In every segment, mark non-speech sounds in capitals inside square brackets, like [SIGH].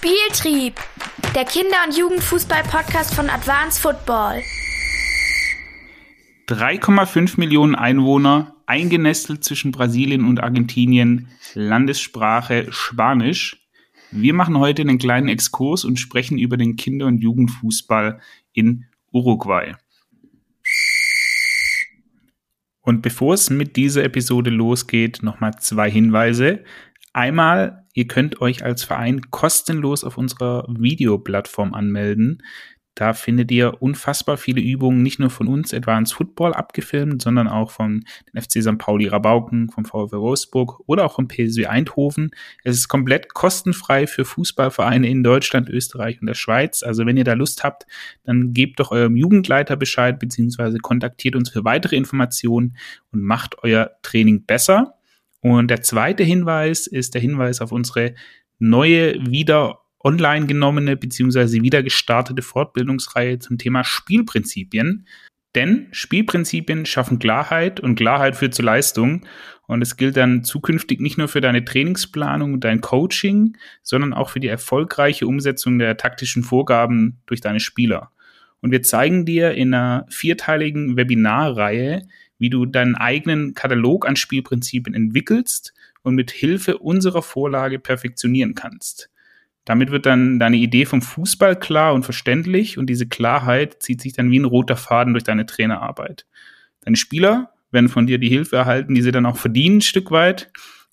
Spieltrieb, der Kinder- und Jugendfußball-Podcast von Advanced Football. 3,5 Millionen Einwohner, eingenestelt zwischen Brasilien und Argentinien, Landessprache Spanisch. Wir machen heute einen kleinen Exkurs und sprechen über den Kinder- und Jugendfußball in Uruguay. Und bevor es mit dieser Episode losgeht, nochmal zwei Hinweise. Einmal, ihr könnt euch als Verein kostenlos auf unserer Videoplattform anmelden. Da findet ihr unfassbar viele Übungen, nicht nur von uns Advanced Football abgefilmt, sondern auch von den FC St. Pauli Rabauken, vom VfW Wolfsburg oder auch vom PSW Eindhoven. Es ist komplett kostenfrei für Fußballvereine in Deutschland, Österreich und der Schweiz. Also wenn ihr da Lust habt, dann gebt doch eurem Jugendleiter Bescheid, beziehungsweise kontaktiert uns für weitere Informationen und macht euer Training besser. Und der zweite Hinweis ist der Hinweis auf unsere neue, wieder online genommene bzw. wieder gestartete Fortbildungsreihe zum Thema Spielprinzipien. Denn Spielprinzipien schaffen Klarheit und Klarheit führt zu Leistung. Und es gilt dann zukünftig nicht nur für deine Trainingsplanung und dein Coaching, sondern auch für die erfolgreiche Umsetzung der taktischen Vorgaben durch deine Spieler. Und wir zeigen dir in einer vierteiligen Webinarreihe, wie du deinen eigenen Katalog an Spielprinzipien entwickelst und mit Hilfe unserer Vorlage perfektionieren kannst. Damit wird dann deine Idee vom Fußball klar und verständlich und diese Klarheit zieht sich dann wie ein roter Faden durch deine Trainerarbeit. Deine Spieler werden von dir die Hilfe erhalten, die sie dann auch verdienen, ein Stück weit.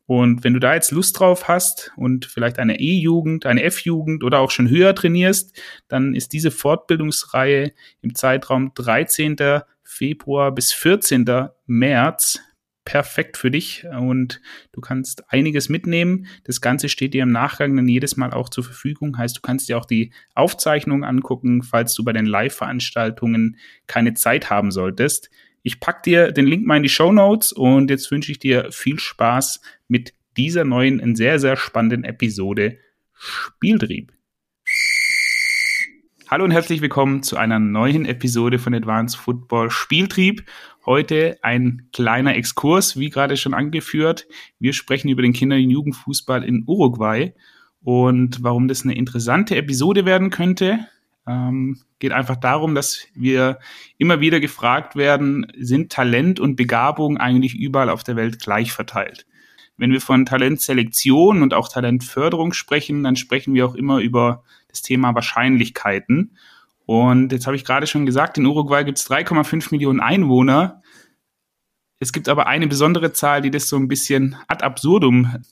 Und wenn du da jetzt Lust drauf hast und vielleicht eine E-Jugend, eine F-Jugend oder auch schon höher trainierst, dann ist diese Fortbildungsreihe im Zeitraum 13. Februar bis 14. März perfekt für dich und du kannst einiges mitnehmen. Das Ganze steht dir im Nachgang dann jedes Mal auch zur Verfügung. Heißt, du kannst dir auch die Aufzeichnung angucken, falls du bei den Live-Veranstaltungen keine Zeit haben solltest. Ich pack dir den Link mal in die Show Notes und jetzt wünsche ich dir viel Spaß mit dieser neuen, sehr, sehr spannenden Episode Spieltrieb. Hallo und herzlich willkommen zu einer neuen Episode von Advanced Football Spieltrieb. Heute ein kleiner Exkurs, wie gerade schon angeführt. Wir sprechen über den Kinder- und Jugendfußball in Uruguay und warum das eine interessante Episode werden könnte. Ähm, geht einfach darum, dass wir immer wieder gefragt werden, sind Talent und Begabung eigentlich überall auf der Welt gleich verteilt? Wenn wir von Talentselektion und auch Talentförderung sprechen, dann sprechen wir auch immer über das Thema Wahrscheinlichkeiten. Und jetzt habe ich gerade schon gesagt, in Uruguay gibt es 3,5 Millionen Einwohner. Es gibt aber eine besondere Zahl, die das so ein bisschen ad absurdum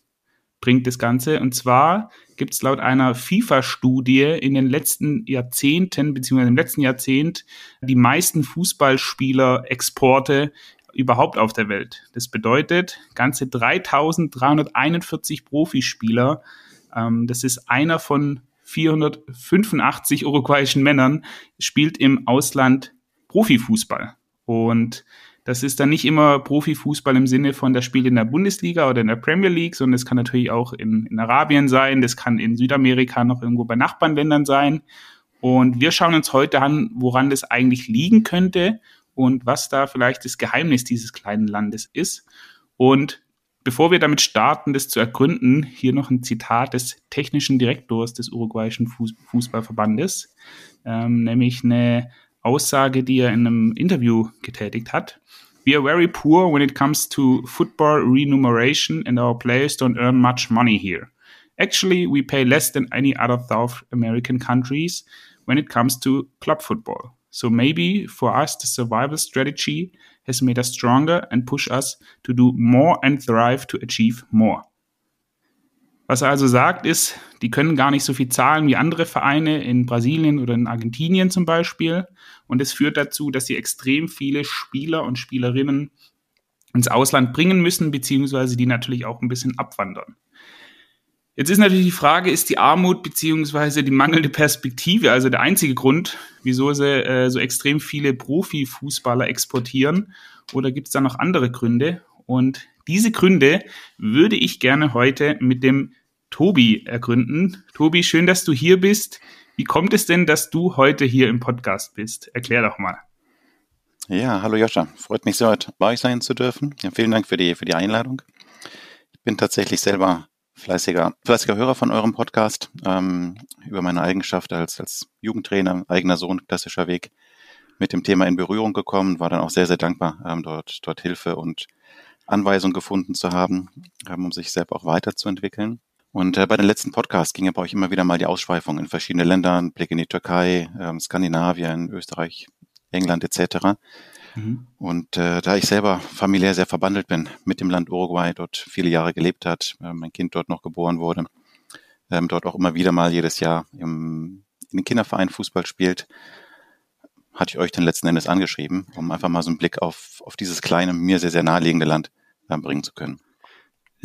bringt, das Ganze. Und zwar gibt es laut einer FIFA-Studie in den letzten Jahrzehnten, beziehungsweise im letzten Jahrzehnt, die meisten Fußballspieler-Exporte überhaupt auf der Welt. Das bedeutet ganze 3341 Profispieler. Ähm, das ist einer von 485 uruguayischen Männern spielt im Ausland Profifußball. Und das ist dann nicht immer Profifußball im Sinne von, das spielt in der Bundesliga oder in der Premier League, sondern es kann natürlich auch in, in Arabien sein, das kann in Südamerika noch irgendwo bei Nachbarländern sein. Und wir schauen uns heute an, woran das eigentlich liegen könnte und was da vielleicht das Geheimnis dieses kleinen Landes ist. Und Bevor wir damit starten, das zu ergründen, hier noch ein Zitat des technischen Direktors des uruguayischen Fußballverbandes, ähm, nämlich eine Aussage, die er in einem Interview getätigt hat. We are very poor when it comes to football remuneration and our players don't earn much money here. Actually, we pay less than any other South American countries when it comes to club football. So maybe for us, the survival strategy has made us stronger and push us to do more and thrive to achieve more. Was er also sagt, ist, die können gar nicht so viel zahlen wie andere Vereine in Brasilien oder in Argentinien zum Beispiel. Und es führt dazu, dass sie extrem viele Spieler und Spielerinnen ins Ausland bringen müssen, beziehungsweise die natürlich auch ein bisschen abwandern. Jetzt ist natürlich die Frage, ist die Armut beziehungsweise die mangelnde Perspektive also der einzige Grund, wieso sie äh, so extrem viele Profifußballer exportieren? Oder gibt es da noch andere Gründe? Und diese Gründe würde ich gerne heute mit dem Tobi ergründen. Tobi, schön, dass du hier bist. Wie kommt es denn, dass du heute hier im Podcast bist? Erklär doch mal. Ja, hallo Joscha. Freut mich sehr, heute bei euch sein zu dürfen. Ja, vielen Dank für die, für die Einladung. Ich bin tatsächlich selber fleißiger, fleißiger Hörer von eurem Podcast ähm, über meine Eigenschaft als, als Jugendtrainer, eigener Sohn, klassischer Weg, mit dem Thema in Berührung gekommen, war dann auch sehr, sehr dankbar, ähm, dort, dort Hilfe und Anweisung gefunden zu haben, ähm, um sich selbst auch weiterzuentwickeln. Und äh, bei den letzten Podcasts ging ja bei euch immer wieder mal die Ausschweifung in verschiedene Länder, Blick in die Türkei, ähm, Skandinavien, Österreich, England etc. Mhm. Und äh, da ich selber familiär sehr verbandelt bin mit dem Land Uruguay, dort viele Jahre gelebt hat, äh, mein Kind dort noch geboren wurde, ähm, dort auch immer wieder mal jedes Jahr im, in den Kinderverein Fußball spielt, hatte ich euch dann letzten Endes angeschrieben, um einfach mal so einen Blick auf, auf dieses kleine, mir sehr, sehr naheliegende Land äh, bringen zu können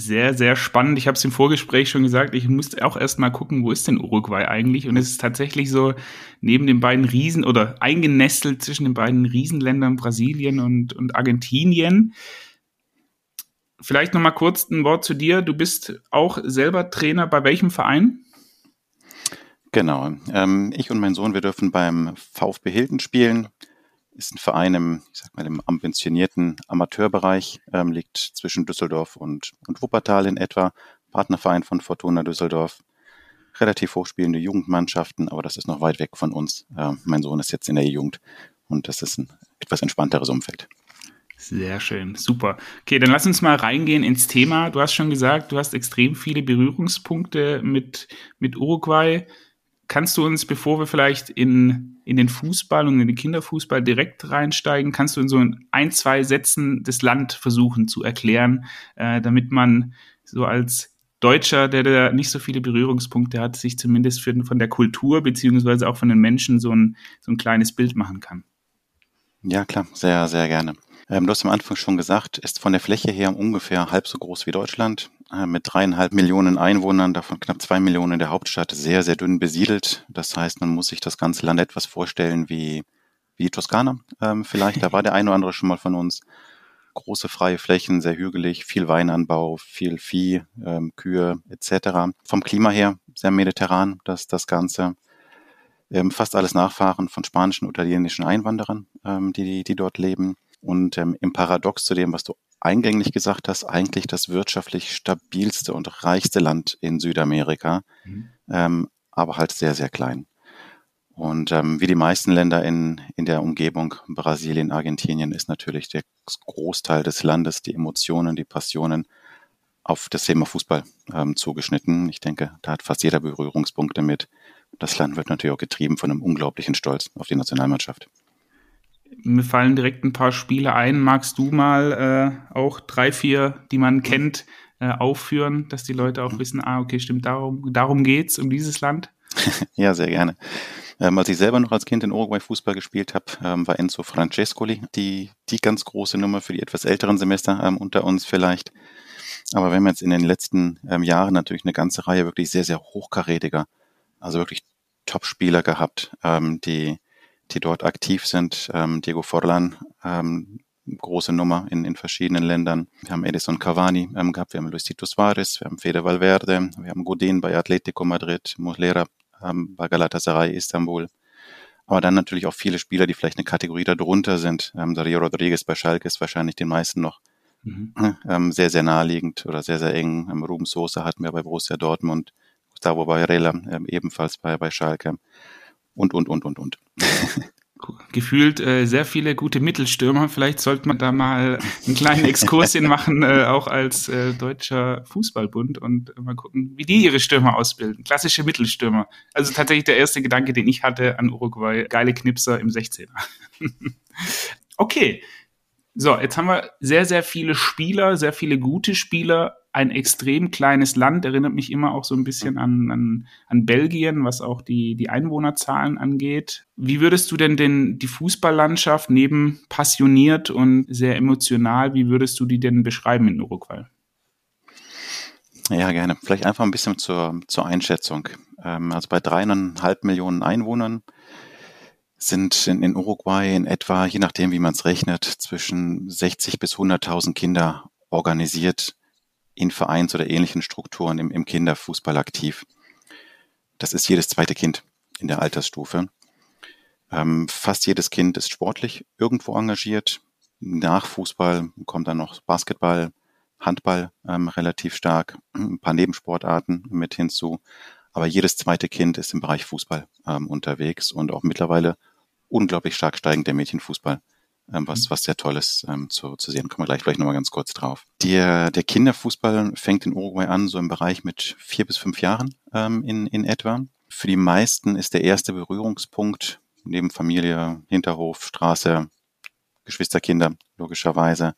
sehr, sehr spannend. Ich habe es im Vorgespräch schon gesagt, ich musste auch erst mal gucken, wo ist denn Uruguay eigentlich? Und es ist tatsächlich so, neben den beiden Riesen oder eingenestelt zwischen den beiden Riesenländern Brasilien und, und Argentinien. Vielleicht noch mal kurz ein Wort zu dir. Du bist auch selber Trainer bei welchem Verein? Genau. Ähm, ich und mein Sohn, wir dürfen beim VfB Hilden spielen ist ein Verein im, ich sag mal, im ambitionierten Amateurbereich, ähm, liegt zwischen Düsseldorf und, und Wuppertal in etwa. Partnerverein von Fortuna Düsseldorf. Relativ hochspielende Jugendmannschaften, aber das ist noch weit weg von uns. Äh, mein Sohn ist jetzt in der Jugend und das ist ein etwas entspannteres Umfeld. Sehr schön, super. Okay, dann lass uns mal reingehen ins Thema. Du hast schon gesagt, du hast extrem viele Berührungspunkte mit, mit Uruguay. Kannst du uns, bevor wir vielleicht in, in den Fußball und in den Kinderfußball direkt reinsteigen, kannst du in so ein, zwei Sätzen das Land versuchen zu erklären, äh, damit man so als Deutscher, der da nicht so viele Berührungspunkte hat, sich zumindest für, von der Kultur beziehungsweise auch von den Menschen so ein, so ein kleines Bild machen kann? Ja, klar, sehr, sehr gerne. Ähm, du hast am Anfang schon gesagt, ist von der Fläche her ungefähr halb so groß wie Deutschland, äh, mit dreieinhalb Millionen Einwohnern, davon knapp zwei Millionen in der Hauptstadt, sehr, sehr dünn besiedelt. Das heißt, man muss sich das ganze Land etwas vorstellen wie, wie Toskana ähm, vielleicht. Da war der eine oder andere schon mal von uns. Große freie Flächen, sehr hügelig, viel Weinanbau, viel Vieh, ähm, Kühe etc. Vom Klima her sehr mediterran, das, das Ganze. Ähm, fast alles Nachfahren von spanischen italienischen Einwanderern, ähm, die, die dort leben. Und ähm, im Paradox zu dem, was du eingänglich gesagt hast, eigentlich das wirtschaftlich stabilste und reichste Land in Südamerika, mhm. ähm, aber halt sehr, sehr klein. Und ähm, wie die meisten Länder in, in der Umgebung, Brasilien, Argentinien, ist natürlich der Großteil des Landes, die Emotionen, die Passionen auf das Thema Fußball ähm, zugeschnitten. Ich denke, da hat fast jeder Berührungspunkte mit. Das Land wird natürlich auch getrieben von einem unglaublichen Stolz auf die Nationalmannschaft. Mir fallen direkt ein paar Spiele ein. Magst du mal äh, auch drei, vier, die man kennt, äh, aufführen, dass die Leute auch wissen, ah, okay, stimmt, darum, darum geht's, um dieses Land? [LAUGHS] ja, sehr gerne. Ähm, als ich selber noch als Kind in Uruguay Fußball gespielt habe, ähm, war Enzo Francescoli die, die ganz große Nummer für die etwas älteren Semester ähm, unter uns vielleicht. Aber wir haben jetzt in den letzten ähm, Jahren natürlich eine ganze Reihe wirklich sehr, sehr hochkarätiger, also wirklich Top-Spieler gehabt, ähm, die die dort aktiv sind. Ähm, Diego Forlan, ähm, große Nummer in, in verschiedenen Ländern. Wir haben Edison Cavani ähm, gehabt, wir haben Luisito Suarez, wir haben Fede Valverde, wir haben Godin bei Atletico Madrid, Muslera ähm, bei Galatasaray Istanbul. Aber dann natürlich auch viele Spieler, die vielleicht eine Kategorie darunter sind. Ähm, Dario Rodriguez bei Schalke ist wahrscheinlich den meisten noch mhm. [LAUGHS] ähm, sehr, sehr naheliegend oder sehr, sehr eng. Ähm, Ruben Sosa hatten wir bei Borussia Dortmund, Gustavo Barrella ähm, ebenfalls bei, bei Schalke und, und, und, und, und. [LAUGHS] Gefühlt äh, sehr viele gute Mittelstürmer. Vielleicht sollte man da mal einen kleinen Exkurs [LAUGHS] hin machen, äh, auch als äh, deutscher Fußballbund und mal gucken, wie die ihre Stürmer ausbilden. Klassische Mittelstürmer. Also tatsächlich der erste Gedanke, den ich hatte an Uruguay. Geile Knipser im 16er. [LAUGHS] okay. So, jetzt haben wir sehr, sehr viele Spieler, sehr viele gute Spieler ein extrem kleines Land, erinnert mich immer auch so ein bisschen an, an, an Belgien, was auch die, die Einwohnerzahlen angeht. Wie würdest du denn den, die Fußballlandschaft neben passioniert und sehr emotional, wie würdest du die denn beschreiben in Uruguay? Ja, gerne. Vielleicht einfach ein bisschen zur, zur Einschätzung. Ähm, also bei dreieinhalb Millionen Einwohnern sind in, in Uruguay in etwa, je nachdem wie man es rechnet, zwischen 60 bis 100.000 Kinder organisiert in Vereins- oder ähnlichen Strukturen im, im Kinderfußball aktiv. Das ist jedes zweite Kind in der Altersstufe. Ähm, fast jedes Kind ist sportlich irgendwo engagiert. Nach Fußball kommt dann noch Basketball, Handball ähm, relativ stark, ein paar Nebensportarten mit hinzu. Aber jedes zweite Kind ist im Bereich Fußball ähm, unterwegs und auch mittlerweile unglaublich stark steigend der Mädchenfußball, was, mhm. was sehr toll ist ähm, zu, zu sehen. Kommen wir gleich vielleicht nochmal ganz kurz drauf. Der, der Kinderfußball fängt in Uruguay an, so im Bereich mit vier bis fünf Jahren ähm, in, in etwa. Für die meisten ist der erste Berührungspunkt neben Familie, Hinterhof, Straße, Geschwisterkinder, logischerweise,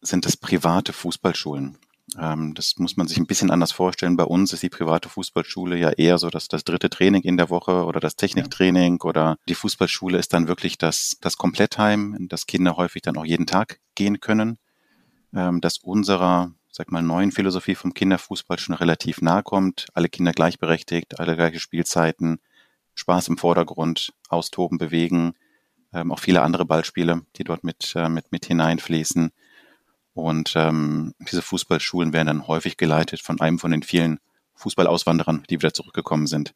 sind das private Fußballschulen. Ähm, das muss man sich ein bisschen anders vorstellen. Bei uns ist die private Fußballschule ja eher so, dass das dritte Training in der Woche oder das Techniktraining ja. oder die Fußballschule ist dann wirklich das, das Komplettheim, in das Kinder häufig dann auch jeden Tag gehen können. Ähm, dass unserer, sag mal, neuen Philosophie vom Kinderfußball schon relativ nahe kommt. Alle Kinder gleichberechtigt, alle gleiche Spielzeiten, Spaß im Vordergrund, austoben, bewegen, ähm, auch viele andere Ballspiele, die dort mit, äh, mit, mit hineinfließen. Und ähm, diese Fußballschulen werden dann häufig geleitet von einem von den vielen Fußballauswanderern, die wieder zurückgekommen sind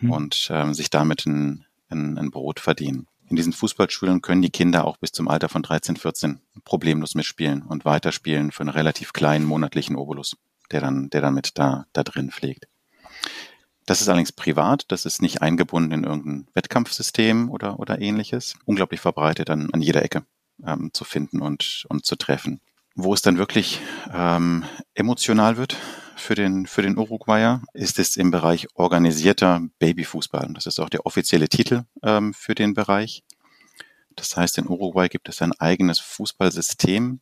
mhm. und ähm, sich damit ein, ein, ein Brot verdienen. In diesen Fußballschulen können die Kinder auch bis zum Alter von 13, 14 problemlos mitspielen und weiterspielen für einen relativ kleinen monatlichen Obolus, der dann, der dann mit da, da drin pflegt. Das ist allerdings privat, das ist nicht eingebunden in irgendein Wettkampfsystem oder, oder ähnliches. Unglaublich verbreitet an, an jeder Ecke ähm, zu finden und, und zu treffen. Wo es dann wirklich ähm, emotional wird für den, für den Uruguayer, ist es im Bereich organisierter Babyfußball. Das ist auch der offizielle Titel ähm, für den Bereich. Das heißt, in Uruguay gibt es ein eigenes Fußballsystem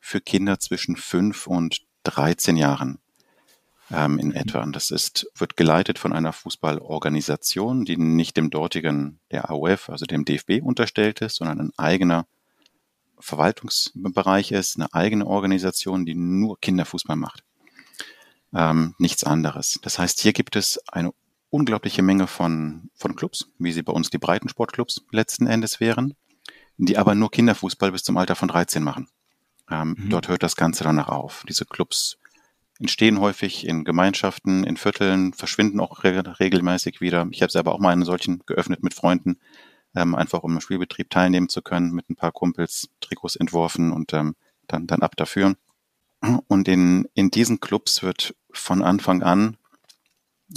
für Kinder zwischen fünf und 13 Jahren ähm, in etwa. Und das ist, wird geleitet von einer Fußballorganisation, die nicht dem dortigen, der AUF, also dem DFB unterstellt ist, sondern ein eigener Verwaltungsbereich ist, eine eigene Organisation, die nur Kinderfußball macht. Ähm, nichts anderes. Das heißt, hier gibt es eine unglaubliche Menge von, von Clubs, wie sie bei uns die Breitensportclubs letzten Endes wären, die aber nur Kinderfußball bis zum Alter von 13 machen. Ähm, mhm. Dort hört das Ganze danach auf. Diese Clubs entstehen häufig in Gemeinschaften, in Vierteln, verschwinden auch re regelmäßig wieder. Ich habe selber auch mal einen solchen geöffnet mit Freunden, ähm, einfach um im Spielbetrieb teilnehmen zu können, mit ein paar Kumpels Trikots entworfen und ähm, dann, dann ab dafür. Und in, in diesen Clubs wird von Anfang an,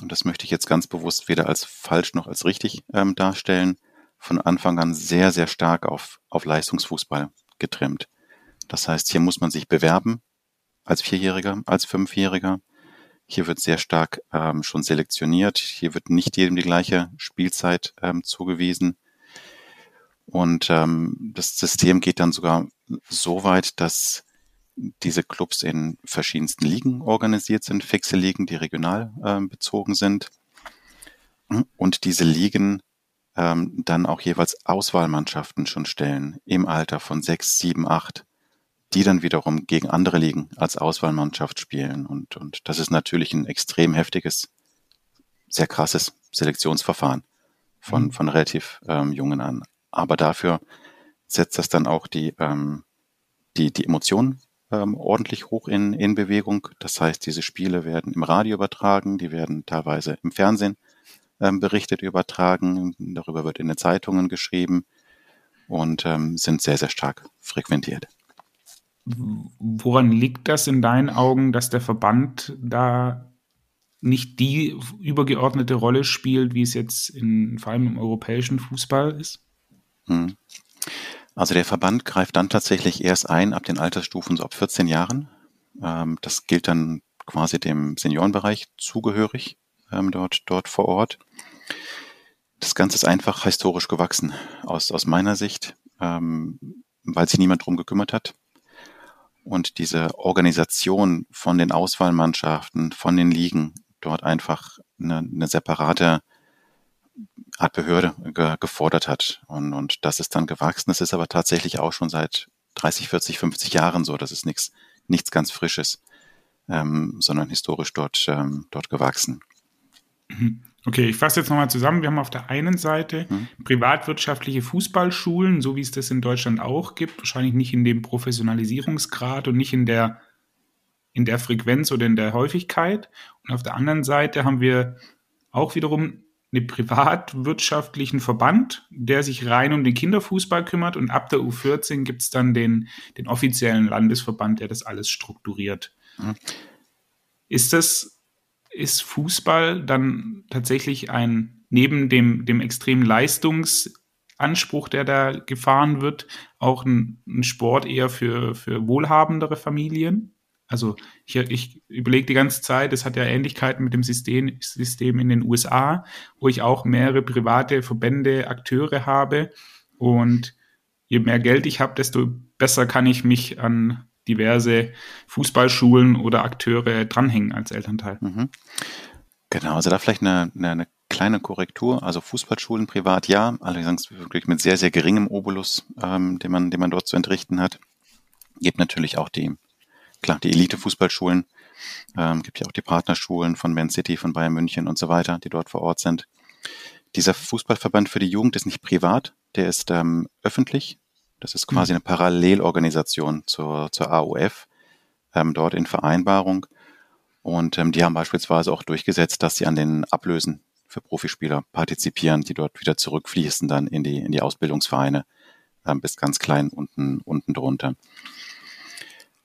und das möchte ich jetzt ganz bewusst weder als falsch noch als richtig ähm, darstellen, von Anfang an sehr, sehr stark auf, auf Leistungsfußball getrimmt. Das heißt, hier muss man sich bewerben als Vierjähriger, als Fünfjähriger. Hier wird sehr stark ähm, schon selektioniert. Hier wird nicht jedem die gleiche Spielzeit ähm, zugewiesen. Und ähm, das System geht dann sogar so weit, dass diese Clubs in verschiedensten Ligen organisiert sind, fixe Ligen, die regional ähm, bezogen sind. Und diese Ligen ähm, dann auch jeweils Auswahlmannschaften schon stellen im Alter von sechs, sieben, acht, die dann wiederum gegen andere Ligen als Auswahlmannschaft spielen. Und, und das ist natürlich ein extrem heftiges, sehr krasses Selektionsverfahren von, mhm. von relativ ähm, Jungen an. Aber dafür setzt das dann auch die, ähm, die, die Emotionen ähm, ordentlich hoch in, in Bewegung. Das heißt, diese Spiele werden im Radio übertragen, die werden teilweise im Fernsehen ähm, berichtet, übertragen, darüber wird in den Zeitungen geschrieben und ähm, sind sehr, sehr stark frequentiert. Woran liegt das in deinen Augen, dass der Verband da nicht die übergeordnete Rolle spielt, wie es jetzt in, vor allem im europäischen Fußball ist? Hm. Also der Verband greift dann tatsächlich erst ein ab den Altersstufen so ab 14 Jahren. Ähm, das gilt dann quasi dem Seniorenbereich zugehörig ähm, dort, dort vor Ort. Das Ganze ist einfach historisch gewachsen aus, aus meiner Sicht, ähm, weil sich niemand drum gekümmert hat. Und diese Organisation von den Auswahlmannschaften, von den Ligen, dort einfach eine, eine separate Art Behörde ge gefordert hat. Und, und das ist dann gewachsen. Das ist aber tatsächlich auch schon seit 30, 40, 50 Jahren so. Das ist nichts, nichts ganz Frisches, ähm, sondern historisch dort, ähm, dort gewachsen. Mhm. Okay, ich fasse jetzt nochmal zusammen. Wir haben auf der einen Seite mhm. privatwirtschaftliche Fußballschulen, so wie es das in Deutschland auch gibt, wahrscheinlich nicht in dem Professionalisierungsgrad und nicht in der, in der Frequenz oder in der Häufigkeit. Und auf der anderen Seite haben wir auch wiederum einen privatwirtschaftlichen Verband, der sich rein um den Kinderfußball kümmert und ab der U14 gibt es dann den, den offiziellen Landesverband, der das alles strukturiert. Mhm. Ist das, ist Fußball dann tatsächlich ein, neben dem, dem extremen Leistungsanspruch, der da gefahren wird, auch ein, ein Sport eher für, für wohlhabendere Familien? Also ich, ich überlege die ganze Zeit, es hat ja Ähnlichkeiten mit dem System, System in den USA, wo ich auch mehrere private Verbände, Akteure habe. Und je mehr Geld ich habe, desto besser kann ich mich an diverse Fußballschulen oder Akteure dranhängen als Elternteil. Mhm. Genau, also da vielleicht eine, eine, eine, kleine Korrektur. Also Fußballschulen privat ja, allerdings wirklich mit sehr, sehr geringem Obolus, ähm, den, man, den man dort zu entrichten hat. Gibt natürlich auch die klar, die Elite-Fußballschulen, ähm, gibt ja auch die Partnerschulen von Man City, von Bayern München und so weiter, die dort vor Ort sind. Dieser Fußballverband für die Jugend ist nicht privat, der ist ähm, öffentlich. Das ist quasi mhm. eine Parallelorganisation zur, zur AOF, ähm, dort in Vereinbarung. Und ähm, die haben beispielsweise auch durchgesetzt, dass sie an den Ablösen für Profispieler partizipieren, die dort wieder zurückfließen dann in die, in die Ausbildungsvereine ähm, bis ganz klein unten, unten drunter.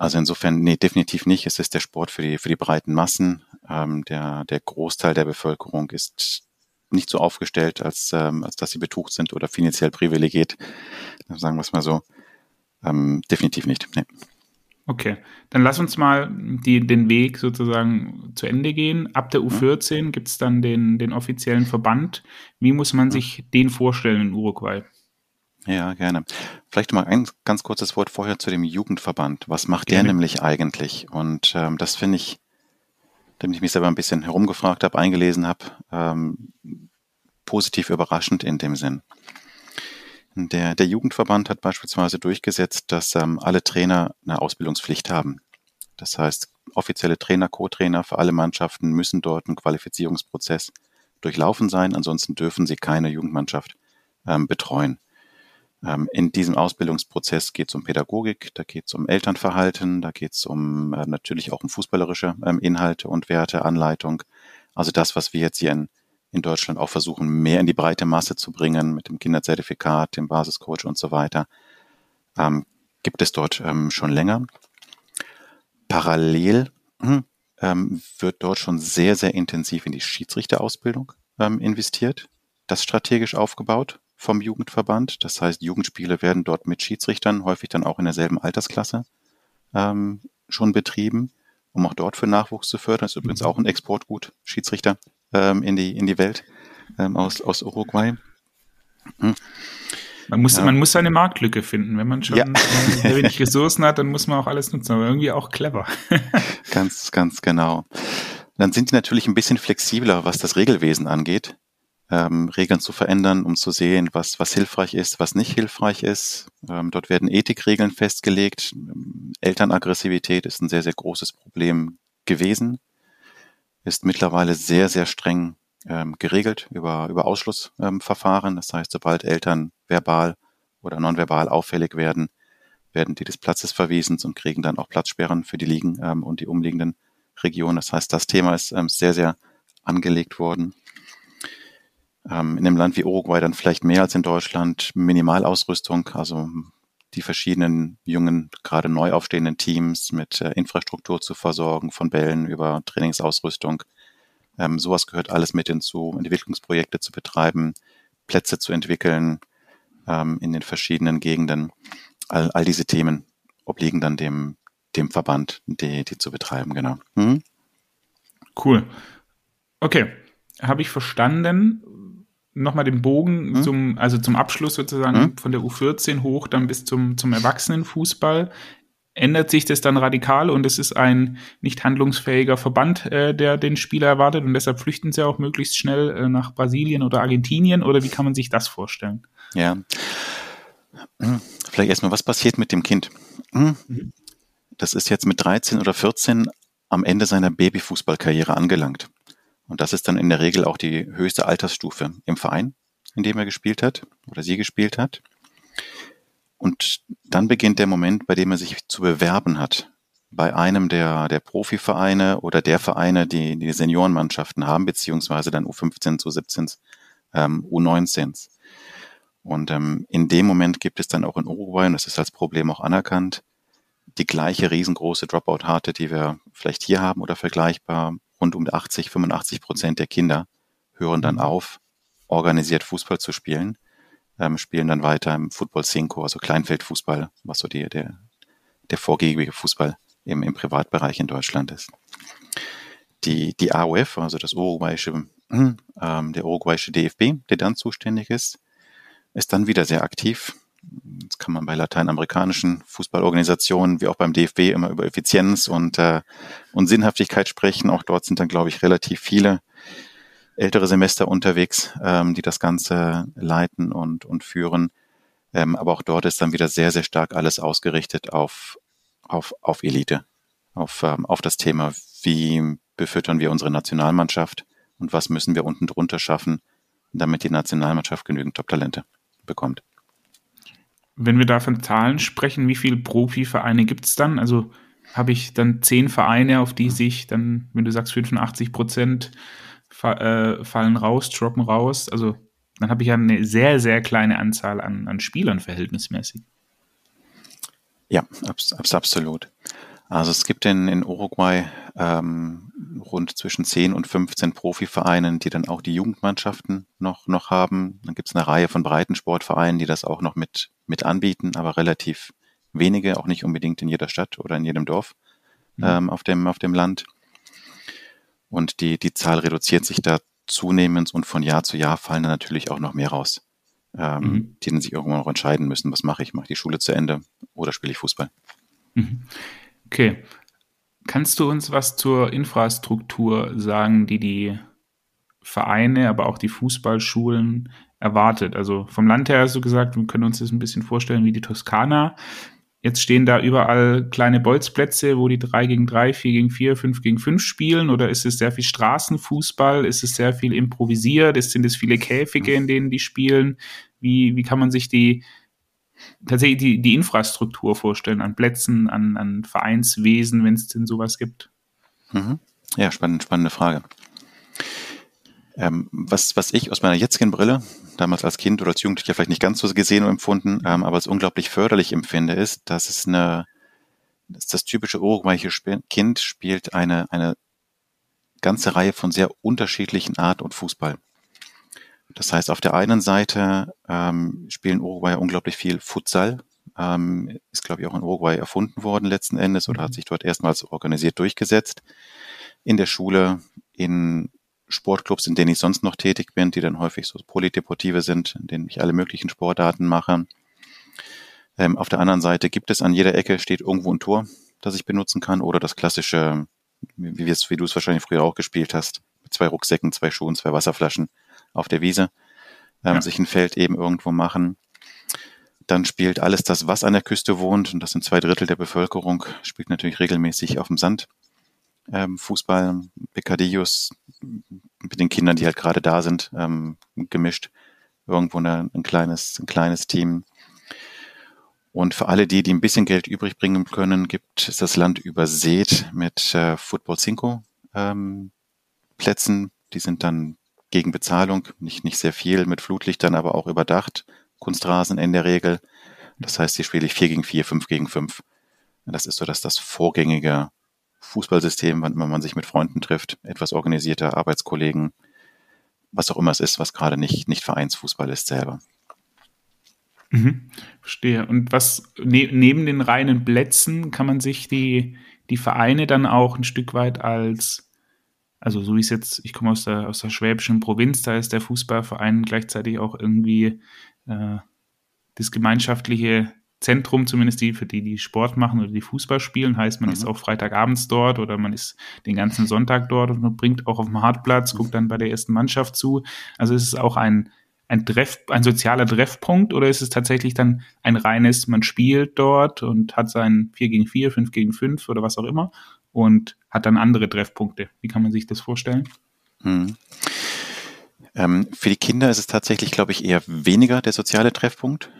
Also insofern, nee, definitiv nicht. Es ist der Sport für die, für die breiten Massen. Ähm, der, der Großteil der Bevölkerung ist nicht so aufgestellt, als, ähm, als dass sie betucht sind oder finanziell privilegiert. Sagen wir es mal so. Ähm, definitiv nicht. Nee. Okay, dann lass uns mal die, den Weg sozusagen zu Ende gehen. Ab der U14 mhm. gibt es dann den, den offiziellen Verband. Wie muss man mhm. sich den vorstellen in Uruguay? Ja, gerne. Vielleicht mal ein ganz kurzes Wort vorher zu dem Jugendverband. Was macht gerne. der nämlich eigentlich? Und ähm, das finde ich, damit ich mich selber ein bisschen herumgefragt habe, eingelesen habe, ähm, positiv überraschend in dem Sinn. Der, der Jugendverband hat beispielsweise durchgesetzt, dass ähm, alle Trainer eine Ausbildungspflicht haben. Das heißt, offizielle Trainer, Co-Trainer für alle Mannschaften müssen dort einen Qualifizierungsprozess durchlaufen sein, ansonsten dürfen sie keine Jugendmannschaft ähm, betreuen. Ähm, in diesem Ausbildungsprozess geht es um Pädagogik, da geht es um Elternverhalten, da geht es um äh, natürlich auch um fußballerische ähm, Inhalte und Werte, Anleitung. Also das, was wir jetzt hier in, in Deutschland auch versuchen, mehr in die breite Masse zu bringen mit dem Kinderzertifikat, dem Basiscoach und so weiter, ähm, gibt es dort ähm, schon länger. Parallel hm, ähm, wird dort schon sehr, sehr intensiv in die Schiedsrichterausbildung ähm, investiert, das strategisch aufgebaut vom Jugendverband. Das heißt, Jugendspiele werden dort mit Schiedsrichtern, häufig dann auch in derselben Altersklasse, ähm, schon betrieben, um auch dort für Nachwuchs zu fördern. Das ist übrigens auch ein Exportgut, Schiedsrichter ähm, in, die, in die Welt ähm, aus, aus Uruguay. Hm. Man muss, ja. man muss seine Marktlücke finden. Wenn man schon ja. [LAUGHS] äh, wenig Ressourcen hat, dann muss man auch alles nutzen, aber irgendwie auch clever. ganz, ganz genau. Dann sind die natürlich ein bisschen flexibler, was das Regelwesen angeht ähm, Regeln zu verändern, um zu sehen, was, was hilfreich ist, was nicht hilfreich ist. Ähm, dort werden Ethikregeln festgelegt. Elternaggressivität ist ein sehr, sehr großes Problem gewesen, ist mittlerweile sehr, sehr streng ähm, geregelt über, über Ausschlussverfahren. das heißt, sobald Eltern verbal oder nonverbal auffällig werden, werden die des Platzes verwiesen und kriegen dann auch Platzsperren für die Ligen ähm, und die umliegenden Regionen. Das heißt, das Thema ist ähm, sehr, sehr angelegt worden ähm, in einem Land wie Uruguay dann vielleicht mehr als in Deutschland Minimalausrüstung, also die verschiedenen jungen, gerade neu aufstehenden Teams mit äh, Infrastruktur zu versorgen, von Bällen über Trainingsausrüstung. Ähm, sowas gehört alles mit hinzu, Entwicklungsprojekte zu betreiben, Plätze zu entwickeln ähm, in den verschiedenen Gegenden. All, all diese Themen obliegen dann dem, dem Verband, die, die zu betreiben, genau. Mhm. Cool. Okay, habe ich verstanden nochmal den Bogen hm? zum, also zum Abschluss sozusagen hm? von der U14 hoch dann bis zum, zum Erwachsenenfußball. Ändert sich das dann radikal und es ist ein nicht handlungsfähiger Verband, äh, der den Spieler erwartet und deshalb flüchten sie auch möglichst schnell äh, nach Brasilien oder Argentinien oder wie kann man sich das vorstellen? Ja. Hm. Vielleicht erstmal, was passiert mit dem Kind? Hm. Mhm. Das ist jetzt mit 13 oder 14 am Ende seiner Babyfußballkarriere angelangt. Und das ist dann in der Regel auch die höchste Altersstufe im Verein, in dem er gespielt hat oder sie gespielt hat. Und dann beginnt der Moment, bei dem er sich zu bewerben hat. Bei einem der, der Profivereine oder der Vereine, die die Seniorenmannschaften haben, beziehungsweise dann U15 zu 17 ähm, U19s. Und ähm, in dem Moment gibt es dann auch in Uruguay, und das ist als Problem auch anerkannt, die gleiche riesengroße Dropout-Rate, die wir vielleicht hier haben oder vergleichbar. Rund um 80, 85 Prozent der Kinder hören dann mhm. auf, organisiert Fußball zu spielen, ähm, spielen dann weiter im Football Cinco, also Kleinfeldfußball, was so die, der, der vorgängige Fußball im, im Privatbereich in Deutschland ist. Die, die AOF, also das uruguayische, ähm, der uruguayische DFB, der dann zuständig ist, ist dann wieder sehr aktiv. Das kann man bei lateinamerikanischen Fußballorganisationen wie auch beim DFB immer über Effizienz und, äh, und Sinnhaftigkeit sprechen. Auch dort sind dann, glaube ich, relativ viele ältere Semester unterwegs, ähm, die das Ganze leiten und, und führen. Ähm, aber auch dort ist dann wieder sehr, sehr stark alles ausgerichtet auf, auf, auf Elite, auf, ähm, auf das Thema, wie befüttern wir unsere Nationalmannschaft und was müssen wir unten drunter schaffen, damit die Nationalmannschaft genügend Top-Talente bekommt. Wenn wir da von Zahlen sprechen, wie viele Profivereine gibt es dann? Also habe ich dann zehn Vereine, auf die sich dann, wenn du sagst 85 Prozent äh, fallen raus, droppen raus, also dann habe ich ja eine sehr, sehr kleine Anzahl an, an Spielern verhältnismäßig. Ja, abs abs absolut. Also es gibt in, in Uruguay ähm, rund zwischen 10 und 15 Profivereinen, die dann auch die Jugendmannschaften noch, noch haben. Dann gibt es eine Reihe von Breitensportvereinen, die das auch noch mit, mit anbieten, aber relativ wenige, auch nicht unbedingt in jeder Stadt oder in jedem Dorf mhm. ähm, auf, dem, auf dem Land. Und die, die Zahl reduziert sich da zunehmend und von Jahr zu Jahr fallen dann natürlich auch noch mehr raus, ähm, mhm. die dann sich irgendwann noch entscheiden müssen, was mache ich, mache ich die Schule zu Ende oder spiele ich Fußball. Mhm. Okay. Kannst du uns was zur Infrastruktur sagen, die die Vereine, aber auch die Fußballschulen erwartet? Also vom Land her hast du gesagt, wir können uns das ein bisschen vorstellen wie die Toskana. Jetzt stehen da überall kleine Bolzplätze, wo die 3 gegen 3, 4 gegen 4, 5 gegen 5 spielen? Oder ist es sehr viel Straßenfußball? Ist es sehr viel improvisiert? Sind es viele Käfige, in denen die spielen? Wie, wie kann man sich die, tatsächlich die, die Infrastruktur vorstellen, an Plätzen, an, an Vereinswesen, wenn es denn sowas gibt. Mhm. Ja, spannend, spannende Frage. Ähm, was, was ich aus meiner jetzigen Brille, damals als Kind oder als Jugendlicher vielleicht nicht ganz so gesehen und empfunden, ähm, aber als unglaublich förderlich empfinde, ist, dass es eine, dass das typische uruguayische Kind spielt eine, eine ganze Reihe von sehr unterschiedlichen Art und Fußball. Das heißt, auf der einen Seite ähm, spielen Uruguay unglaublich viel Futsal. Ähm, ist, glaube ich, auch in Uruguay erfunden worden letzten Endes oder hat mhm. sich dort erstmals organisiert durchgesetzt. In der Schule, in Sportclubs, in denen ich sonst noch tätig bin, die dann häufig so polydeportive sind, in denen ich alle möglichen Sportarten mache. Ähm, auf der anderen Seite gibt es an jeder Ecke steht irgendwo ein Tor, das ich benutzen kann oder das klassische, wie, wie du es wahrscheinlich früher auch gespielt hast, mit zwei Rucksäcken, zwei Schuhen, zwei Wasserflaschen auf der Wiese, ähm, ja. sich ein Feld eben irgendwo machen. Dann spielt alles das, was an der Küste wohnt, und das sind zwei Drittel der Bevölkerung, spielt natürlich regelmäßig auf dem Sand. Ähm, Fußball, Picadillos, mit den Kindern, die halt gerade da sind, ähm, gemischt. Irgendwo eine, ein, kleines, ein kleines Team. Und für alle die, die ein bisschen Geld übrig bringen können, gibt es das Land übersät mit äh, Football Cinco ähm, Plätzen. Die sind dann gegen Bezahlung, nicht, nicht sehr viel, mit Flutlichtern aber auch überdacht. Kunstrasen in der Regel. Das heißt, hier spiele ich 4 gegen 4, 5 gegen 5. Das ist so dass das vorgängige Fußballsystem, wann immer man sich mit Freunden trifft, etwas organisierter, Arbeitskollegen, was auch immer es ist, was gerade nicht, nicht Vereinsfußball ist selber. Mhm, verstehe. Und was ne, neben den reinen Plätzen kann man sich die, die Vereine dann auch ein Stück weit als also so wie es jetzt, ich komme aus der, aus der schwäbischen Provinz, da ist der Fußballverein gleichzeitig auch irgendwie äh, das gemeinschaftliche Zentrum, zumindest die, für die, die Sport machen oder die Fußball spielen, heißt, man mhm. ist auch Freitagabends dort oder man ist den ganzen Sonntag dort und man bringt auch auf dem Hartplatz, guckt dann bei der ersten Mannschaft zu. Also ist es auch ein, ein Treff, ein sozialer Treffpunkt oder ist es tatsächlich dann ein reines, man spielt dort und hat sein 4 gegen 4, 5 gegen 5 oder was auch immer und hat dann andere Treffpunkte. Wie kann man sich das vorstellen? Hm. Ähm, für die Kinder ist es tatsächlich, glaube ich, eher weniger der soziale Treffpunkt.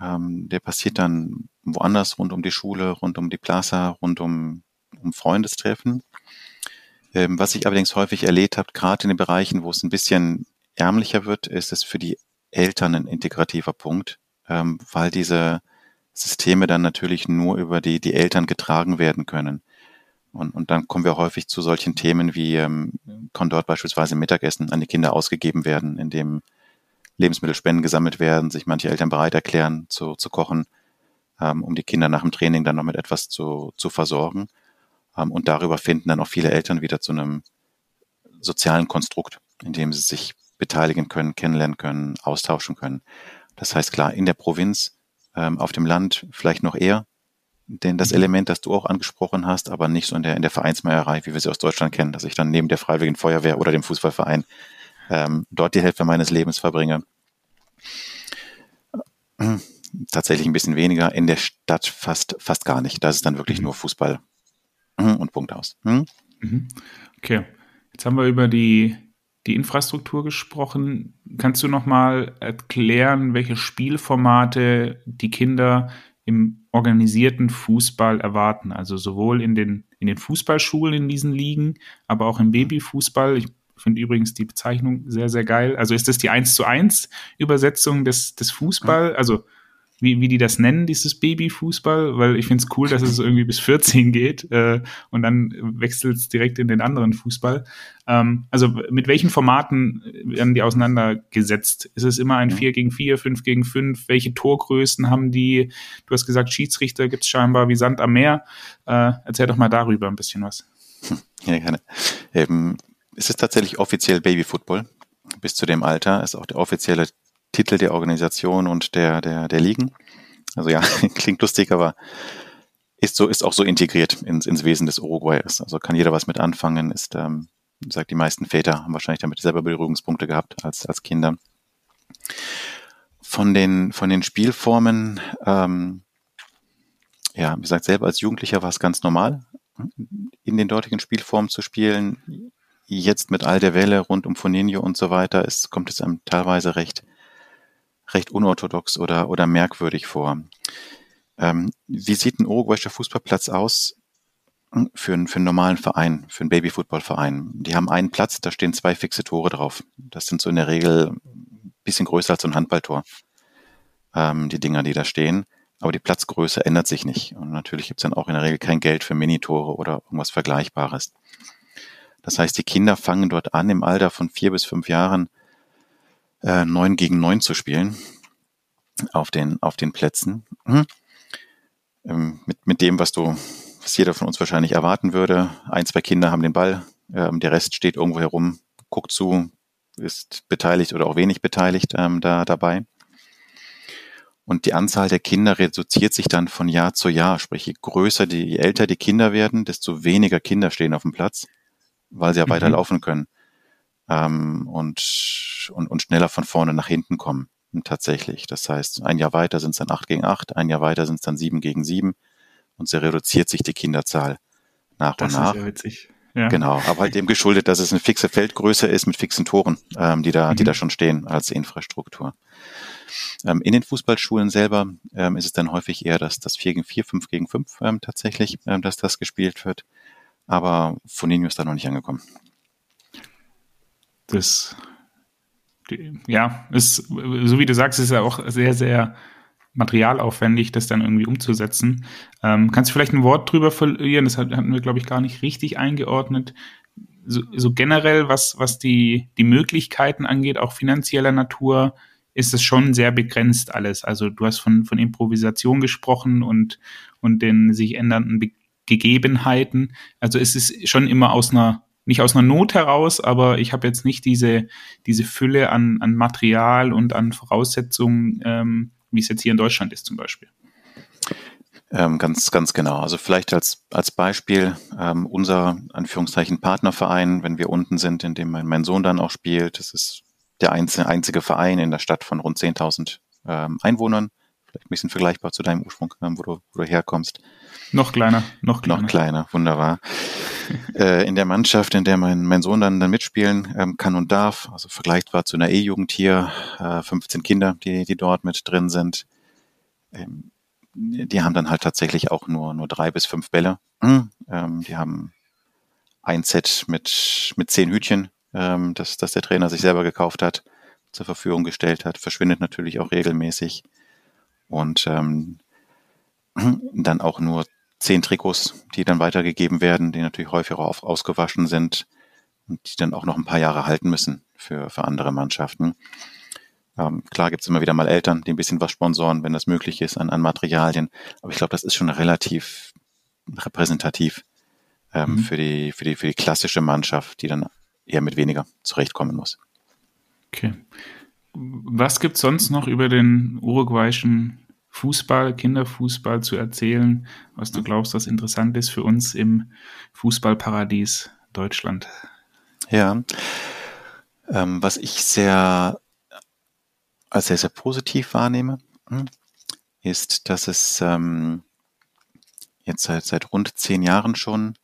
Ähm, der passiert dann woanders, rund um die Schule, rund um die Plaza, rund um, um Freundestreffen. Ähm, was ich allerdings häufig erlebt habe, gerade in den Bereichen, wo es ein bisschen ärmlicher wird, ist es für die Eltern ein integrativer Punkt, ähm, weil diese Systeme dann natürlich nur über die, die Eltern getragen werden können. Und, und dann kommen wir häufig zu solchen Themen wie ähm, kann dort beispielsweise Mittagessen an die Kinder ausgegeben werden, indem Lebensmittelspenden gesammelt werden, sich manche Eltern bereit erklären zu, zu kochen, ähm, um die Kinder nach dem Training dann noch mit etwas zu, zu versorgen. Ähm, und darüber finden dann auch viele Eltern wieder zu einem sozialen Konstrukt, in dem sie sich beteiligen können, kennenlernen können, austauschen können. Das heißt klar, in der Provinz, ähm, auf dem Land vielleicht noch eher, denn das mhm. Element, das du auch angesprochen hast, aber nicht so in der, in der Vereinsmeierei, wie wir sie aus Deutschland kennen, dass ich dann neben der Freiwilligen Feuerwehr oder dem Fußballverein ähm, dort die Hälfte meines Lebens verbringe. Tatsächlich ein bisschen weniger, in der Stadt fast, fast gar nicht. Da ist dann wirklich mhm. nur Fußball mhm, und Punkt aus. Hm? Mhm. Okay, jetzt haben wir über die, die Infrastruktur gesprochen. Kannst du noch mal erklären, welche Spielformate die Kinder im organisierten Fußball erwarten? Also sowohl in den, in den Fußballschulen in diesen Ligen, aber auch im Babyfußball. Ich finde übrigens die Bezeichnung sehr, sehr geil. Also ist das die 1 zu 1 Übersetzung des, des Fußball? Also wie, wie die das nennen, dieses Babyfußball, weil ich finde es cool, dass es irgendwie bis 14 geht äh, und dann wechselt es direkt in den anderen Fußball. Ähm, also mit welchen Formaten werden die auseinandergesetzt? Ist es immer ein 4 gegen 4, 5 gegen 5? Welche Torgrößen haben die? Du hast gesagt, Schiedsrichter gibt es scheinbar wie Sand am Meer. Äh, erzähl doch mal darüber ein bisschen was. [LAUGHS] Ja, gerne. Ähm, es ist tatsächlich offiziell Babyfootball. Bis zu dem Alter ist auch der offizielle Titel der Organisation und der, der, der Ligen. Also ja, [LAUGHS] klingt lustig, aber ist so, ist auch so integriert ins, ins Wesen des Uruguayers. Also kann jeder was mit anfangen, ist, ähm, sagt die meisten Väter haben wahrscheinlich damit selber Berührungspunkte gehabt als, als Kinder. Von den, von den Spielformen, ähm, ja, wie gesagt, selber als Jugendlicher war es ganz normal, in den dortigen Spielformen zu spielen. Jetzt mit all der Welle rund um Foninho und so weiter, es kommt es einem teilweise recht recht unorthodox oder, oder merkwürdig vor. Ähm, wie sieht ein uruguayischer Fußballplatz aus für, einen, für einen normalen Verein, für einen Babyfootballverein? Die haben einen Platz, da stehen zwei fixe Tore drauf. Das sind so in der Regel ein bisschen größer als so ein Handballtor, ähm, die Dinger, die da stehen. Aber die Platzgröße ändert sich nicht. Und natürlich gibt es dann auch in der Regel kein Geld für Minitore oder irgendwas Vergleichbares. Das heißt, die Kinder fangen dort an, im Alter von vier bis fünf Jahren äh, 9 gegen 9 zu spielen auf den, auf den Plätzen. Mhm. Ähm, mit, mit dem, was du, was jeder von uns wahrscheinlich erwarten würde. Ein, zwei Kinder haben den Ball, ähm, der Rest steht irgendwo herum, guckt zu, ist beteiligt oder auch wenig beteiligt ähm, da dabei. Und die Anzahl der Kinder reduziert sich dann von Jahr zu Jahr. Sprich, je größer, die, je älter die Kinder werden, desto weniger Kinder stehen auf dem Platz, weil sie ja mhm. weiter laufen können ähm, und, und, und schneller von vorne nach hinten kommen. Tatsächlich. Das heißt, ein Jahr weiter sind es dann acht gegen acht, ein Jahr weiter sind es dann sieben gegen sieben und so reduziert sich die Kinderzahl nach das und nach. Ist ja witzig. Ja. Genau, aber halt dem geschuldet, dass es eine fixe Feldgröße ist mit fixen Toren, ähm, die da, mhm. die da schon stehen als Infrastruktur. Ähm, in den Fußballschulen selber ähm, ist es dann häufig eher das, das 4 gegen 4, 5 gegen 5 ähm, tatsächlich, ähm, dass das gespielt wird. Aber Foninho ist da noch nicht angekommen das, ja, ist, so wie du sagst, ist ja auch sehr, sehr materialaufwendig, das dann irgendwie umzusetzen. Ähm, kannst du vielleicht ein Wort drüber verlieren? Das hatten wir, glaube ich, gar nicht richtig eingeordnet. So, so, generell, was, was die, die Möglichkeiten angeht, auch finanzieller Natur, ist es schon sehr begrenzt alles. Also du hast von, von Improvisation gesprochen und, und den sich ändernden Be Gegebenheiten. Also es ist schon immer aus einer nicht aus einer Not heraus, aber ich habe jetzt nicht diese, diese Fülle an, an Material und an Voraussetzungen, ähm, wie es jetzt hier in Deutschland ist zum Beispiel. Ähm, ganz, ganz genau. Also vielleicht als, als Beispiel ähm, unser Anführungszeichen Partnerverein, wenn wir unten sind, in dem mein, mein Sohn dann auch spielt. Das ist der einzige, einzige Verein in der Stadt von rund 10.000 ähm, Einwohnern. Vielleicht ein bisschen vergleichbar zu deinem Ursprung, ähm, wo, du, wo du herkommst. Noch kleiner, noch kleiner. Noch kleiner, wunderbar. [LAUGHS] äh, in der Mannschaft, in der mein, mein Sohn dann, dann mitspielen ähm, kann und darf, also vergleichbar zu einer E-Jugend hier, äh, 15 Kinder, die, die dort mit drin sind. Ähm, die haben dann halt tatsächlich auch nur, nur drei bis fünf Bälle. Mhm. Ähm, die haben ein Set mit, mit zehn Hütchen, ähm, das, das der Trainer sich selber gekauft hat, zur Verfügung gestellt hat, verschwindet natürlich auch regelmäßig. Und ähm, [CLEARS THROAT] dann auch nur zehn Trikots, die dann weitergegeben werden, die natürlich häufiger auf, ausgewaschen sind und die dann auch noch ein paar Jahre halten müssen für, für andere Mannschaften. Ähm, klar gibt's immer wieder mal Eltern, die ein bisschen was sponsoren, wenn das möglich ist, an, an Materialien. Aber ich glaube, das ist schon relativ repräsentativ ähm, mhm. für, die, für, die, für die klassische Mannschaft, die dann eher mit weniger zurechtkommen muss. Okay. Was gibt's sonst noch über den uruguayischen Fußball, Kinderfußball zu erzählen, was du glaubst, was interessant ist für uns im Fußballparadies Deutschland? Ja, ähm, was ich sehr als sehr, sehr positiv wahrnehme, hm, ist, dass es ähm, jetzt seit, seit rund zehn Jahren schon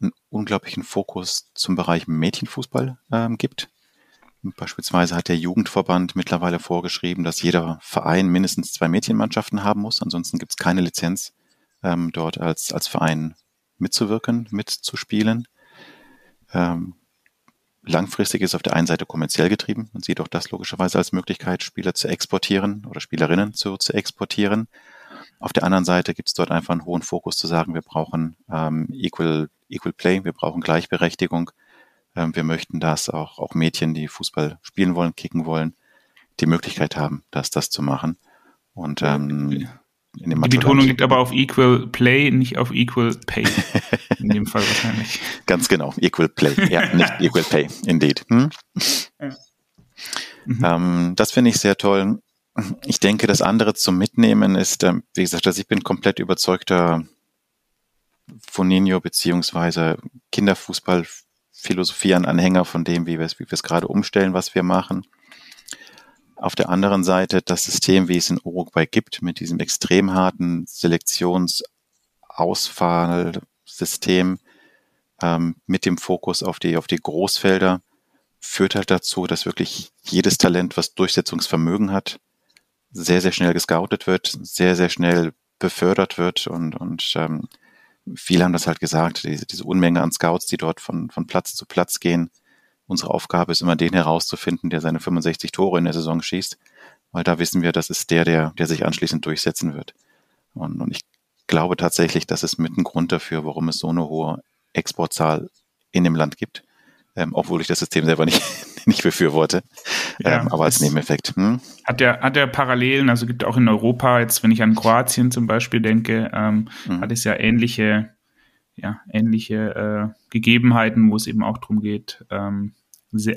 einen unglaublichen Fokus zum Bereich Mädchenfußball ähm, gibt. Beispielsweise hat der Jugendverband mittlerweile vorgeschrieben, dass jeder Verein mindestens zwei Mädchenmannschaften haben muss. Ansonsten gibt es keine Lizenz, ähm, dort als, als Verein mitzuwirken, mitzuspielen. Ähm, langfristig ist auf der einen Seite kommerziell getrieben. Man sieht auch das logischerweise als Möglichkeit, Spieler zu exportieren oder Spielerinnen zu, zu exportieren. Auf der anderen Seite gibt es dort einfach einen hohen Fokus zu sagen, wir brauchen ähm, Equal, Equal Play, wir brauchen Gleichberechtigung wir möchten, dass auch, auch Mädchen, die Fußball spielen wollen, kicken wollen, die Möglichkeit haben, das, das zu machen. Und ähm, in dem die Betonung liegt aber auf Equal Play, nicht auf Equal Pay. In dem Fall wahrscheinlich. [LAUGHS] Ganz genau, Equal Play. Ja, nicht [LAUGHS] Equal Pay, indeed. Hm? Ja. Mhm. Ähm, das finde ich sehr toll. Ich denke, das andere zum Mitnehmen ist, ähm, wie gesagt, dass ich bin komplett überzeugter Foninho beziehungsweise Kinderfußball Philosophie ein Anhänger von dem, wie wir es, wie gerade umstellen, was wir machen. Auf der anderen Seite das System, wie es in Uruguay gibt, mit diesem extrem harten Selektionsausfallsystem, ähm, mit dem Fokus auf die, auf die Großfelder, führt halt dazu, dass wirklich jedes Talent, was Durchsetzungsvermögen hat, sehr, sehr schnell gescoutet wird, sehr, sehr schnell befördert wird und, und ähm, viele haben das halt gesagt, diese, diese Unmenge an Scouts, die dort von, von Platz zu Platz gehen. Unsere Aufgabe ist immer, den herauszufinden, der seine 65 Tore in der Saison schießt, weil da wissen wir, das ist der, der, der sich anschließend durchsetzen wird. Und, und ich glaube tatsächlich, das ist mit ein Grund dafür, warum es so eine hohe Exportzahl in dem Land gibt, ähm, obwohl ich das System selber nicht, [LAUGHS] nicht befürworte. Ja, ähm, aber als Nebeneffekt. Hm? Hat er hat er Parallelen, also gibt auch in Europa, jetzt wenn ich an Kroatien zum Beispiel denke, ähm, mhm. hat es ja ähnliche, ja, ähnliche äh, Gegebenheiten, wo es eben auch darum geht, ähm,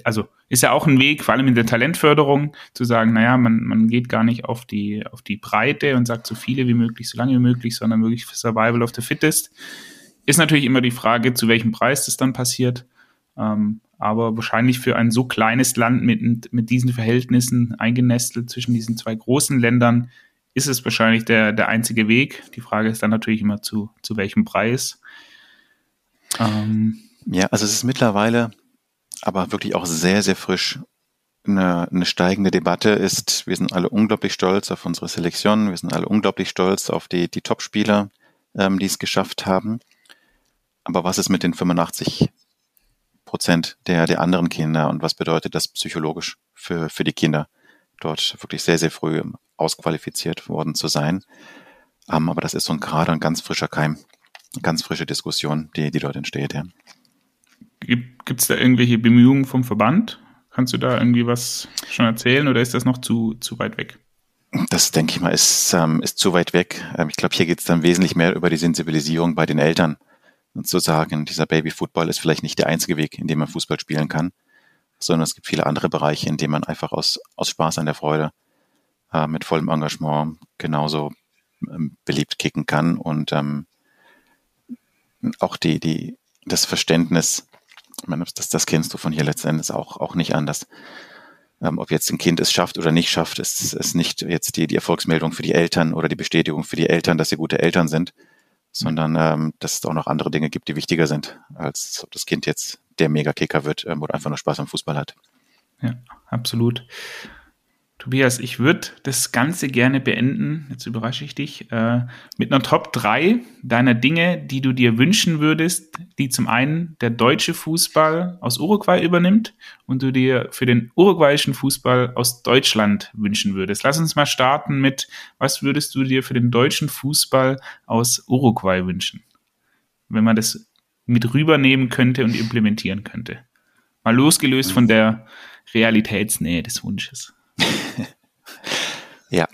also ist ja auch ein Weg, vor allem in der Talentförderung, zu sagen, naja, man, man geht gar nicht auf die, auf die Breite und sagt so viele wie möglich, so lange wie möglich, sondern wirklich für Survival of the Fittest. Ist natürlich immer die Frage, zu welchem Preis das dann passiert. Ähm, aber wahrscheinlich für ein so kleines Land mit, mit diesen Verhältnissen eingenestelt zwischen diesen zwei großen Ländern ist es wahrscheinlich der, der einzige Weg. Die Frage ist dann natürlich immer zu, zu welchem Preis. Ähm, ja, also es ist mittlerweile aber wirklich auch sehr, sehr frisch. Eine, eine steigende Debatte ist, wir sind alle unglaublich stolz auf unsere Selektion, wir sind alle unglaublich stolz auf die, die Top-Spieler, ähm, die es geschafft haben. Aber was ist mit den 85 Prozent der, der anderen Kinder und was bedeutet das psychologisch für, für die Kinder, dort wirklich sehr, sehr früh ausqualifiziert worden zu sein. Um, ähm, aber das ist so ein gerade ein ganz frischer Keim, eine ganz frische Diskussion, die, die dort entsteht. Ja. Gibt es da irgendwelche Bemühungen vom Verband? Kannst du da irgendwie was schon erzählen oder ist das noch zu, zu weit weg? Das denke ich mal, ist, ähm, ist zu weit weg. Ähm, ich glaube, hier geht es dann wesentlich mehr über die Sensibilisierung bei den Eltern zu sagen, dieser Baby-Football ist vielleicht nicht der einzige Weg, in dem man Fußball spielen kann, sondern es gibt viele andere Bereiche, in denen man einfach aus, aus Spaß an der Freude äh, mit vollem Engagement genauso ähm, beliebt kicken kann und ähm, auch die, die, das Verständnis, ich meine, das, das kennst du von hier letztendlich auch, auch nicht anders. Ähm, ob jetzt ein Kind es schafft oder nicht schafft, ist, ist nicht jetzt die, die Erfolgsmeldung für die Eltern oder die Bestätigung für die Eltern, dass sie gute Eltern sind, sondern ähm, dass es auch noch andere Dinge gibt, die wichtiger sind, als ob das Kind jetzt der Mega-Kicker wird ähm, oder einfach nur Spaß am Fußball hat. Ja, absolut. Tobias, ich würde das Ganze gerne beenden, jetzt überrasche ich dich, äh, mit einer Top 3 deiner Dinge, die du dir wünschen würdest, die zum einen der deutsche Fußball aus Uruguay übernimmt und du dir für den uruguayischen Fußball aus Deutschland wünschen würdest. Lass uns mal starten mit, was würdest du dir für den deutschen Fußball aus Uruguay wünschen? Wenn man das mit rübernehmen könnte und implementieren könnte. Mal losgelöst von der Realitätsnähe des Wunsches. [LAUGHS] ja,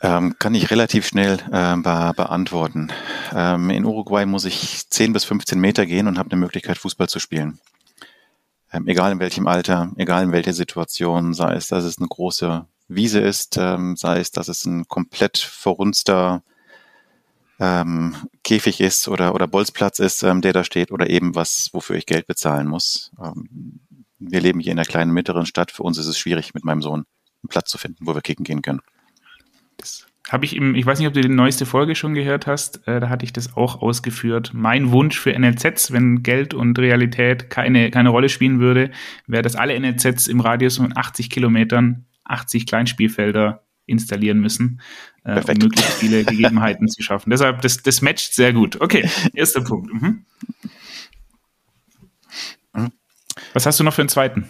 ähm, kann ich relativ schnell äh, be beantworten. Ähm, in Uruguay muss ich 10 bis 15 Meter gehen und habe eine Möglichkeit, Fußball zu spielen. Ähm, egal in welchem Alter, egal in welcher Situation, sei es, dass es eine große Wiese ist, ähm, sei es, dass es ein komplett verrunster ähm, Käfig ist oder, oder Bolzplatz ist, ähm, der da steht, oder eben was, wofür ich Geld bezahlen muss. Ähm, wir leben hier in einer kleinen mittleren Stadt. Für uns ist es schwierig, mit meinem Sohn einen Platz zu finden, wo wir kicken gehen können. Das habe ich im, ich weiß nicht, ob du die neueste Folge schon gehört hast, äh, da hatte ich das auch ausgeführt. Mein Wunsch für NLZs, wenn Geld und Realität keine, keine Rolle spielen würde, wäre, dass alle NLZs im Radius von 80 Kilometern 80 Kleinspielfelder installieren müssen, äh, um möglichst viele Gegebenheiten zu schaffen. Deshalb, das, das matcht sehr gut. Okay, erster Punkt. Mhm. Was hast du noch für einen zweiten?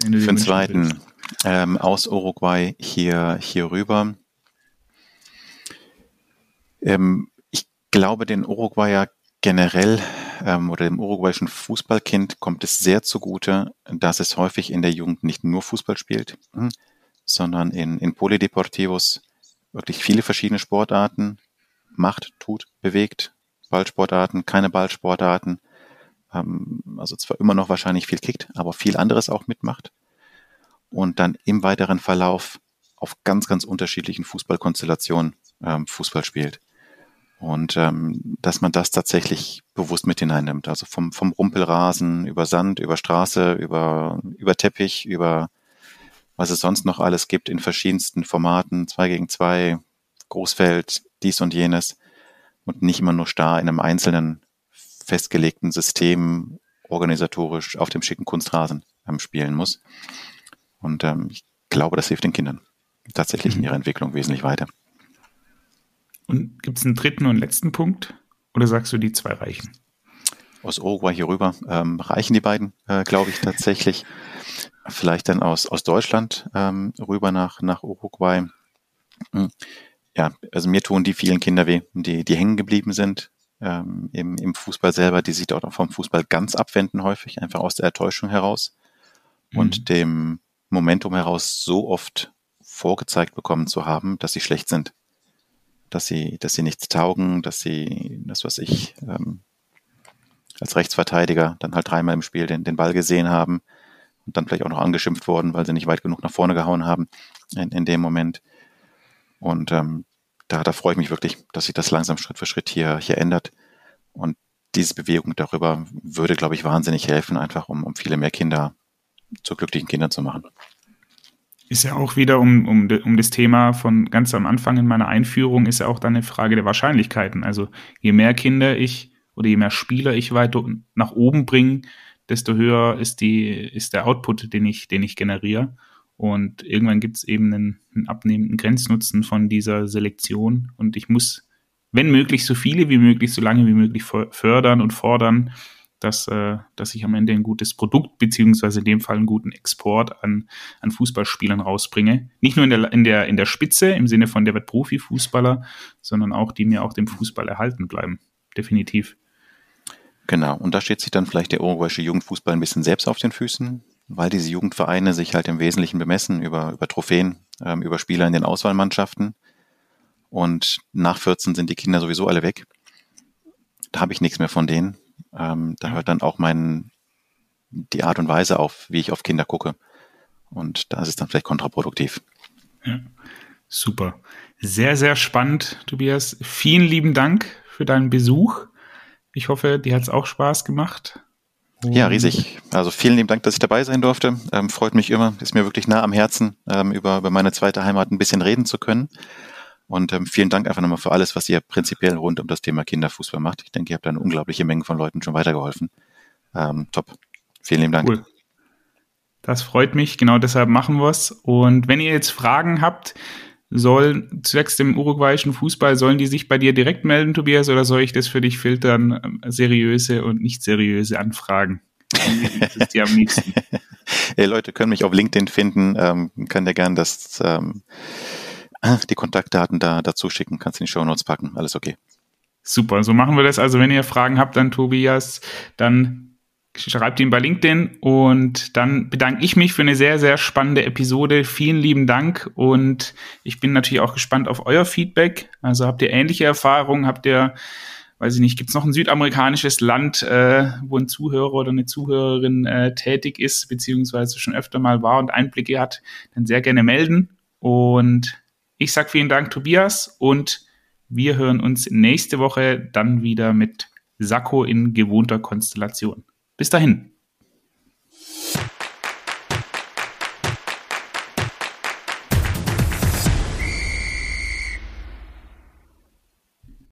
für den zweiten ähm, aus Uruguay hier, hier rüber. Ähm, ich glaube, den Uruguayer generell ähm, oder dem uruguayischen Fußballkind kommt es sehr zugute, dass es häufig in der Jugend nicht nur Fußball spielt, hm, sondern in, in Polideportivos wirklich viele verschiedene Sportarten macht, tut, bewegt. Ballsportarten, keine Ballsportarten. Also zwar immer noch wahrscheinlich viel kickt, aber viel anderes auch mitmacht. Und dann im weiteren Verlauf auf ganz, ganz unterschiedlichen Fußballkonstellationen ähm, Fußball spielt. Und ähm, dass man das tatsächlich bewusst mit hineinnimmt. Also vom, vom Rumpelrasen über Sand, über Straße, über, über Teppich, über was es sonst noch alles gibt in verschiedensten Formaten, zwei gegen zwei, Großfeld, dies und jenes und nicht immer nur starr in einem einzelnen festgelegten System organisatorisch auf dem schicken Kunstrasen ähm, spielen muss. Und ähm, ich glaube, das hilft den Kindern tatsächlich mhm. in ihrer Entwicklung wesentlich weiter. Und gibt es einen dritten und letzten Punkt? Oder sagst du, die zwei reichen? Aus Uruguay hier rüber ähm, reichen die beiden, äh, glaube ich, tatsächlich vielleicht dann aus, aus Deutschland ähm, rüber nach, nach Uruguay. Hm. Ja, also mir tun die vielen Kinder weh, die, die hängen geblieben sind ähm, im, im Fußball selber, die sich dort auch vom Fußball ganz abwenden häufig, einfach aus der Enttäuschung heraus mhm. und dem Momentum heraus so oft vorgezeigt bekommen zu haben, dass sie schlecht sind. Dass sie, dass sie nichts taugen, dass sie, das was ich, ähm, als Rechtsverteidiger dann halt dreimal im Spiel den, den Ball gesehen haben, und dann vielleicht auch noch angeschimpft worden, weil sie nicht weit genug nach vorne gehauen haben in, in dem Moment. Und ähm, da, da freue ich mich wirklich, dass sich das langsam Schritt für Schritt hier, hier ändert. Und diese Bewegung darüber würde, glaube ich, wahnsinnig helfen, einfach um, um viele mehr Kinder zu glücklichen Kindern zu machen. Ist ja auch wieder um, um, um das Thema von ganz am Anfang in meiner Einführung, ist ja auch dann eine Frage der Wahrscheinlichkeiten. Also je mehr Kinder ich oder je mehr Spieler ich weiter nach oben bringe, desto höher ist die, ist der Output, den ich, den ich generiere. Und irgendwann gibt es eben einen, einen abnehmenden Grenznutzen von dieser Selektion. Und ich muss, wenn möglich, so viele wie möglich, so lange wie möglich fördern und fordern, dass, äh, dass ich am Ende ein gutes Produkt, beziehungsweise in dem Fall einen guten Export an, an Fußballspielern rausbringe. Nicht nur in der, in, der, in der Spitze, im Sinne von der wird Profifußballer, sondern auch, die mir auch dem Fußball erhalten bleiben. Definitiv. Genau, und da steht sich dann vielleicht der uruguayische Jugendfußball ein bisschen selbst auf den Füßen, weil diese Jugendvereine sich halt im Wesentlichen bemessen über, über Trophäen, ähm, über Spieler in den Auswahlmannschaften. Und nach 14 sind die Kinder sowieso alle weg. Da habe ich nichts mehr von denen. Ähm, da hört dann auch mein, die Art und Weise auf, wie ich auf Kinder gucke. Und da ist es dann vielleicht kontraproduktiv. Ja, super. Sehr, sehr spannend, Tobias. Vielen lieben Dank für deinen Besuch. Ich hoffe, dir hat es auch Spaß gemacht. Ja, riesig. Also vielen lieben Dank, dass ich dabei sein durfte. Ähm, freut mich immer, ist mir wirklich nah am Herzen, ähm, über, über meine zweite Heimat ein bisschen reden zu können. Und ähm, vielen Dank einfach nochmal für alles, was ihr prinzipiell rund um das Thema Kinderfußball macht. Ich denke, ihr habt da eine unglaubliche Menge von Leuten schon weitergeholfen. Ähm, top. Vielen lieben Dank. Cool. Das freut mich, genau deshalb machen wir es. Und wenn ihr jetzt Fragen habt, sollen zwecks dem uruguayischen Fußball, sollen die sich bei dir direkt melden, Tobias, oder soll ich das für dich filtern, seriöse und nicht seriöse Anfragen? das ist dir am liebsten. [LAUGHS] Hey, Leute können mich auf LinkedIn finden, ähm, kann dir gerne das, ähm, die Kontaktdaten da dazu schicken, kannst in die Show Notes packen, alles okay. Super, so machen wir das. Also wenn ihr Fragen habt an Tobias, dann schreibt ihn bei LinkedIn und dann bedanke ich mich für eine sehr, sehr spannende Episode. Vielen lieben Dank und ich bin natürlich auch gespannt auf euer Feedback. Also habt ihr ähnliche Erfahrungen? Habt ihr, weiß ich nicht, gibt es noch ein südamerikanisches Land, äh, wo ein Zuhörer oder eine Zuhörerin äh, tätig ist, beziehungsweise schon öfter mal war und Einblicke hat, dann sehr gerne melden. Und ich sage vielen Dank, Tobias, und wir hören uns nächste Woche dann wieder mit Sakko in gewohnter Konstellation. Bis dahin.